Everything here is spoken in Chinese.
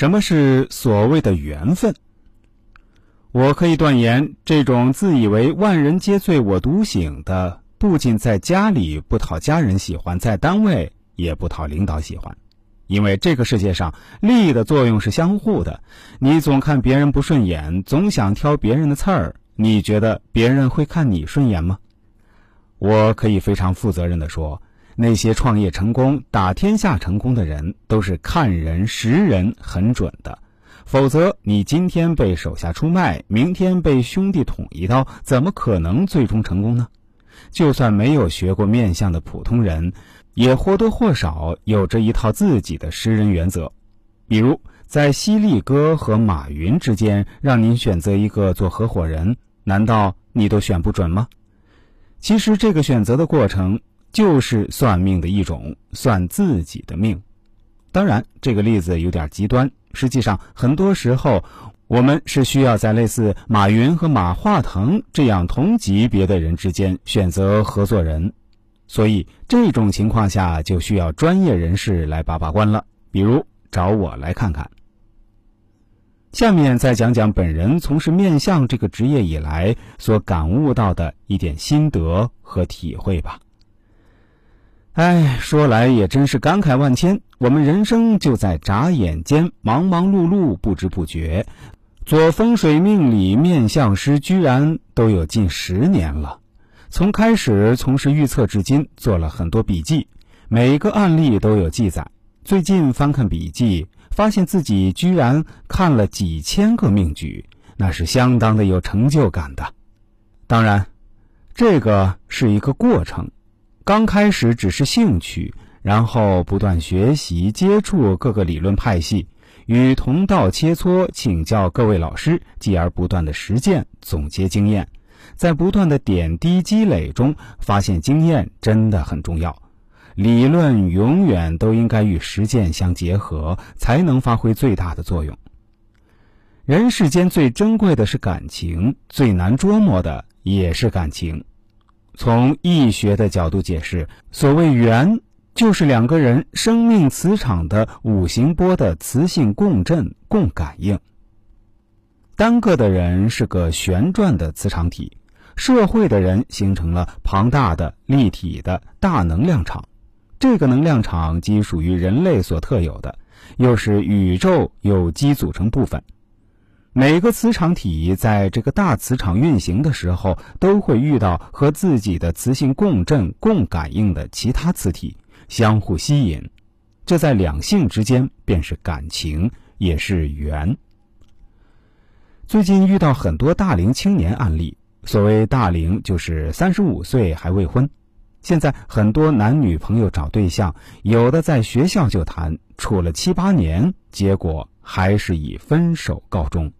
什么是所谓的缘分？我可以断言，这种自以为万人皆醉我独醒的，不仅在家里不讨家人喜欢，在单位也不讨领导喜欢。因为这个世界上，利益的作用是相互的。你总看别人不顺眼，总想挑别人的刺儿，你觉得别人会看你顺眼吗？我可以非常负责任的说，那些创业成功、打天下成功的人，都是看人识人很准的。否则，你今天被手下出卖，明天被兄弟捅一刀，怎么可能最终成功呢？就算没有学过面相的普通人。也或多或少有着一套自己的识人原则，比如在犀利哥和马云之间，让您选择一个做合伙人，难道你都选不准吗？其实这个选择的过程就是算命的一种，算自己的命。当然，这个例子有点极端。实际上，很多时候我们是需要在类似马云和马化腾这样同级别的人之间选择合作人。所以这种情况下就需要专业人士来把把关了，比如找我来看看。下面再讲讲本人从事面相这个职业以来所感悟到的一点心得和体会吧。哎，说来也真是感慨万千，我们人生就在眨眼间，忙忙碌碌，不知不觉，做风水命理面相师居然都有近十年了。从开始从事预测至今，做了很多笔记，每个案例都有记载。最近翻看笔记，发现自己居然看了几千个命局，那是相当的有成就感的。当然，这个是一个过程，刚开始只是兴趣，然后不断学习、接触各个理论派系，与同道切磋，请教各位老师，继而不断的实践，总结经验。在不断的点滴积累中，发现经验真的很重要。理论永远都应该与实践相结合，才能发挥最大的作用。人世间最珍贵的是感情，最难捉摸的也是感情。从易学的角度解释，所谓缘，就是两个人生命磁场的五行波的磁性共振、共感应。单个的人是个旋转的磁场体，社会的人形成了庞大的立体的大能量场。这个能量场既属于人类所特有的，又是宇宙有机组成部分。每个磁场体在这个大磁场运行的时候，都会遇到和自己的磁性共振、共感应的其他磁体，相互吸引。这在两性之间便是感情，也是缘。最近遇到很多大龄青年案例，所谓大龄就是三十五岁还未婚。现在很多男女朋友找对象，有的在学校就谈，处了七八年，结果还是以分手告终。